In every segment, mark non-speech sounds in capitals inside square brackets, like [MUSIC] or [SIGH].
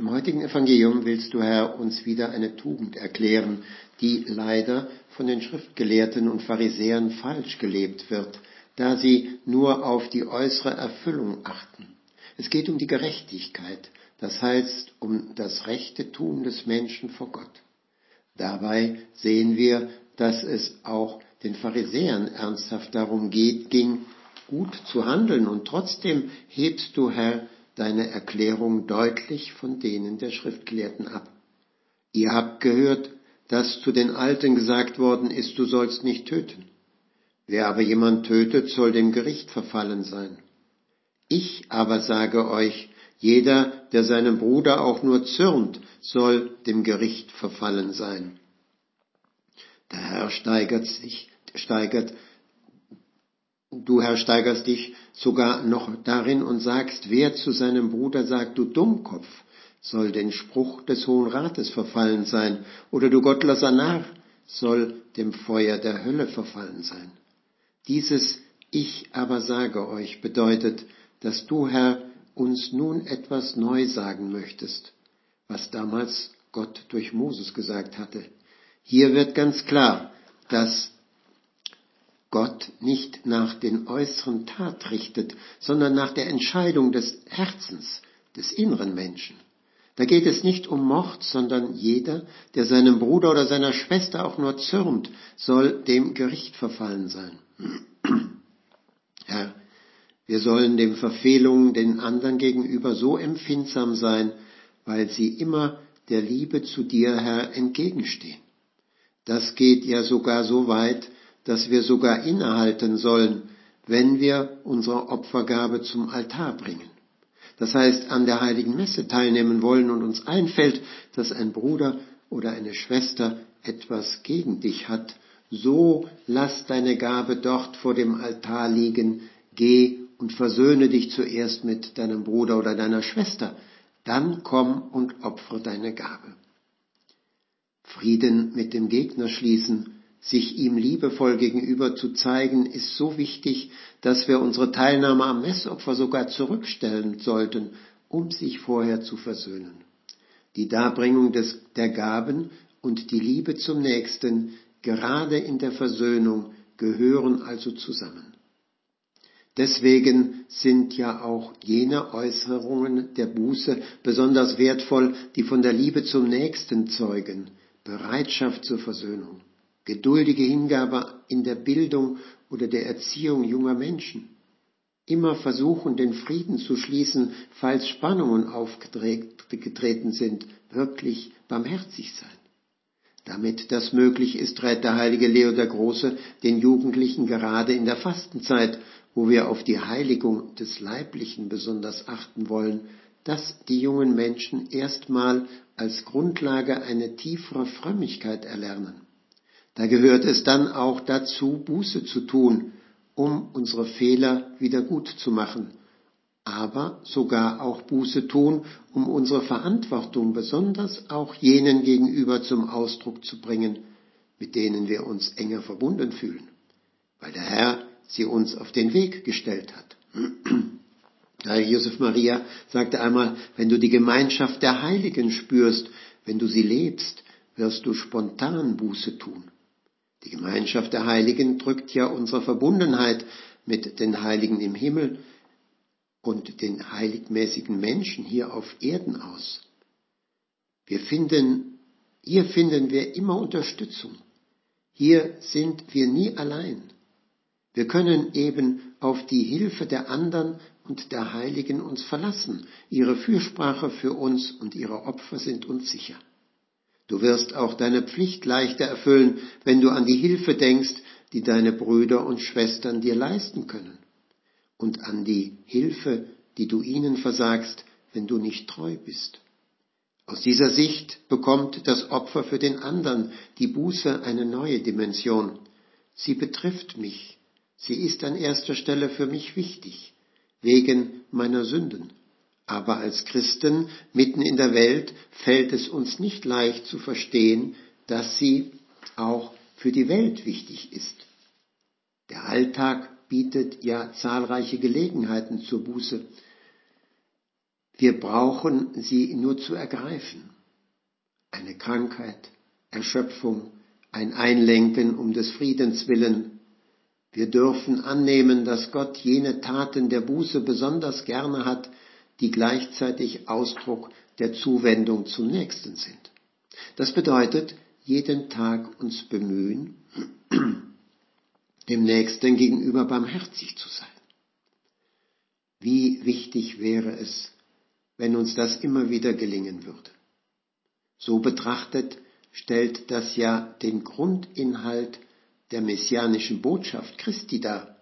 Im heutigen Evangelium willst du, Herr, uns wieder eine Tugend erklären, die leider von den Schriftgelehrten und Pharisäern falsch gelebt wird, da sie nur auf die äußere Erfüllung achten. Es geht um die Gerechtigkeit, das heißt um das rechte Tun des Menschen vor Gott. Dabei sehen wir, dass es auch den Pharisäern ernsthaft darum geht, ging, gut zu handeln, und trotzdem hebst du, Herr, deine Erklärung deutlich von denen der Schriftgelehrten ab. Ihr habt gehört, dass zu den Alten gesagt worden ist, du sollst nicht töten. Wer aber jemand tötet, soll dem Gericht verfallen sein. Ich aber sage euch, jeder, der seinem Bruder auch nur zürnt, soll dem Gericht verfallen sein. Der Herr steigert sich, steigert Du, Herr, steigerst dich sogar noch darin und sagst, wer zu seinem Bruder sagt, du Dummkopf, soll den Spruch des Hohen Rates verfallen sein, oder du gottloser Narr, soll dem Feuer der Hölle verfallen sein. Dieses Ich aber sage euch bedeutet, dass du, Herr, uns nun etwas neu sagen möchtest, was damals Gott durch Moses gesagt hatte. Hier wird ganz klar, dass Gott nicht nach den äußeren Tat richtet, sondern nach der Entscheidung des Herzens, des inneren Menschen. Da geht es nicht um Mord, sondern jeder, der seinem Bruder oder seiner Schwester auch nur zürnt, soll dem Gericht verfallen sein. [CLEARS THROAT] Herr, wir sollen dem Verfehlungen den anderen gegenüber so empfindsam sein, weil sie immer der Liebe zu dir, Herr, entgegenstehen. Das geht ja sogar so weit, dass wir sogar innehalten sollen, wenn wir unsere Opfergabe zum Altar bringen. Das heißt, an der heiligen Messe teilnehmen wollen und uns einfällt, dass ein Bruder oder eine Schwester etwas gegen dich hat, so lass deine Gabe dort vor dem Altar liegen, geh und versöhne dich zuerst mit deinem Bruder oder deiner Schwester, dann komm und opfere deine Gabe. Frieden mit dem Gegner schließen sich ihm liebevoll gegenüber zu zeigen, ist so wichtig, dass wir unsere Teilnahme am Messopfer sogar zurückstellen sollten, um sich vorher zu versöhnen. Die Darbringung des, der Gaben und die Liebe zum Nächsten, gerade in der Versöhnung, gehören also zusammen. Deswegen sind ja auch jene Äußerungen der Buße besonders wertvoll, die von der Liebe zum Nächsten zeugen, Bereitschaft zur Versöhnung geduldige Hingabe in der Bildung oder der Erziehung junger Menschen, immer versuchen, den Frieden zu schließen, falls Spannungen aufgetreten sind, wirklich barmherzig sein. Damit das möglich ist, rät der heilige Leo der Große den Jugendlichen gerade in der Fastenzeit, wo wir auf die Heiligung des Leiblichen besonders achten wollen, dass die jungen Menschen erstmal als Grundlage eine tiefere Frömmigkeit erlernen. Da gehört es dann auch dazu, Buße zu tun, um unsere Fehler wieder gut zu machen, aber sogar auch Buße tun, um unsere Verantwortung besonders auch jenen gegenüber zum Ausdruck zu bringen, mit denen wir uns enger verbunden fühlen, weil der Herr sie uns auf den Weg gestellt hat. [CLEARS THROAT] Josef Maria sagte einmal, wenn du die Gemeinschaft der Heiligen spürst, wenn du sie lebst, wirst du spontan Buße tun. Die Gemeinschaft der Heiligen drückt ja unsere Verbundenheit mit den Heiligen im Himmel und den heiligmäßigen Menschen hier auf Erden aus. Wir finden, hier finden wir immer Unterstützung. Hier sind wir nie allein. Wir können eben auf die Hilfe der anderen und der Heiligen uns verlassen. Ihre Fürsprache für uns und ihre Opfer sind uns sicher. Du wirst auch deine Pflicht leichter erfüllen, wenn du an die Hilfe denkst, die deine Brüder und Schwestern dir leisten können, und an die Hilfe, die du ihnen versagst, wenn du nicht treu bist. Aus dieser Sicht bekommt das Opfer für den anderen, die Buße, eine neue Dimension. Sie betrifft mich. Sie ist an erster Stelle für mich wichtig, wegen meiner Sünden. Aber als Christen mitten in der Welt fällt es uns nicht leicht zu verstehen, dass sie auch für die Welt wichtig ist. Der Alltag bietet ja zahlreiche Gelegenheiten zur Buße. Wir brauchen sie nur zu ergreifen. Eine Krankheit, Erschöpfung, ein Einlenken um des Friedens willen. Wir dürfen annehmen, dass Gott jene Taten der Buße besonders gerne hat, die gleichzeitig Ausdruck der Zuwendung zum Nächsten sind. Das bedeutet, jeden Tag uns bemühen, dem Nächsten gegenüber barmherzig zu sein. Wie wichtig wäre es, wenn uns das immer wieder gelingen würde. So betrachtet stellt das ja den Grundinhalt der messianischen Botschaft Christi dar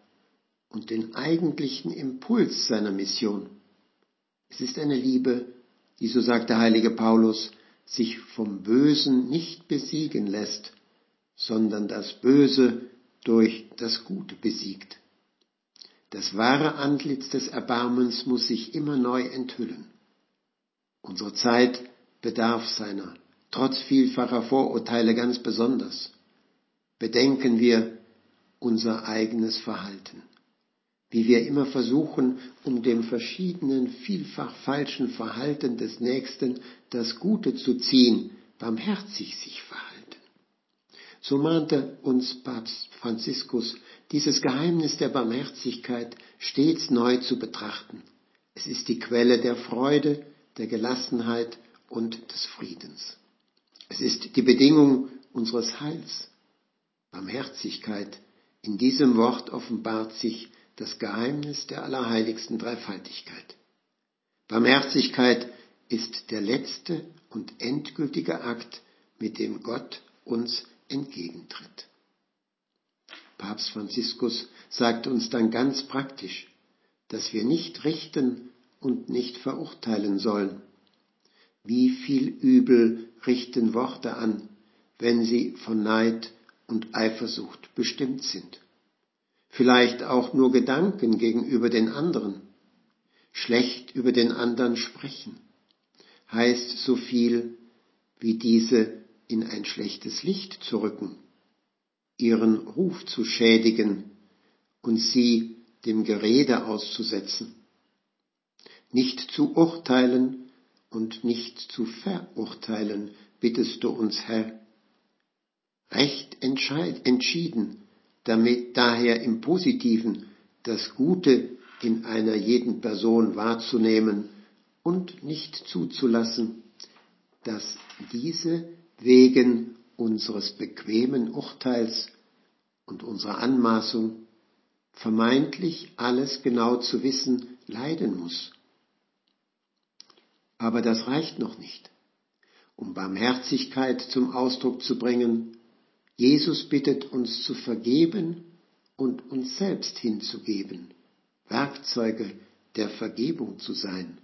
und den eigentlichen Impuls seiner Mission. Es ist eine Liebe, die, so sagt der heilige Paulus, sich vom Bösen nicht besiegen lässt, sondern das Böse durch das Gute besiegt. Das wahre Antlitz des Erbarmens muss sich immer neu enthüllen. Unsere Zeit bedarf seiner, trotz vielfacher Vorurteile ganz besonders. Bedenken wir unser eigenes Verhalten, wie wir immer versuchen, um dem verschiedenen, vielfach falschen Verhalten des Nächsten das Gute zu ziehen, barmherzig sich verhalten. So mahnte uns Papst Franziskus, dieses Geheimnis der Barmherzigkeit stets neu zu betrachten. Es ist die Quelle der Freude, der Gelassenheit und des Friedens. Es ist die Bedingung unseres Heils. Barmherzigkeit. In diesem Wort offenbart sich das Geheimnis der allerheiligsten Dreifaltigkeit. Barmherzigkeit ist der letzte und endgültige Akt, mit dem Gott uns entgegentritt. Papst Franziskus sagt uns dann ganz praktisch, dass wir nicht richten, und nicht verurteilen sollen. Wie viel Übel richten Worte an, wenn sie von Neid und Eifersucht bestimmt sind. Vielleicht auch nur Gedanken gegenüber den anderen. Schlecht über den anderen sprechen heißt so viel wie diese in ein schlechtes Licht zu rücken, ihren Ruf zu schädigen und sie dem Gerede auszusetzen nicht zu urteilen und nicht zu verurteilen, bittest du uns, Herr. Recht entschieden, damit daher im Positiven das Gute in einer jeden Person wahrzunehmen und nicht zuzulassen, dass diese wegen unseres bequemen Urteils und unserer Anmaßung vermeintlich alles genau zu wissen leiden muss. Aber das reicht noch nicht. Um Barmherzigkeit zum Ausdruck zu bringen, Jesus bittet uns zu vergeben und uns selbst hinzugeben, Werkzeuge der Vergebung zu sein,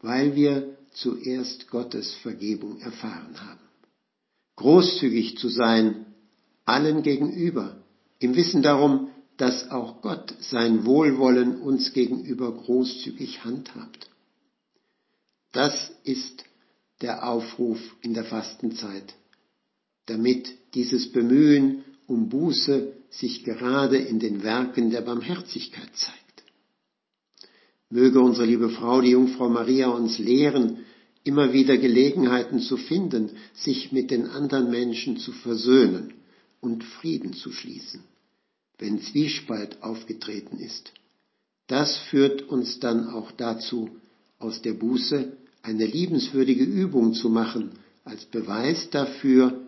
weil wir zuerst Gottes Vergebung erfahren haben. Großzügig zu sein, allen gegenüber, im Wissen darum, dass auch Gott sein Wohlwollen uns gegenüber großzügig handhabt. Das ist der Aufruf in der Fastenzeit, damit dieses Bemühen um Buße sich gerade in den Werken der Barmherzigkeit zeigt. Möge unsere liebe Frau, die Jungfrau Maria, uns lehren, immer wieder Gelegenheiten zu finden, sich mit den anderen Menschen zu versöhnen und Frieden zu schließen, wenn Zwiespalt aufgetreten ist. Das führt uns dann auch dazu, aus der Buße eine liebenswürdige Übung zu machen, als Beweis dafür,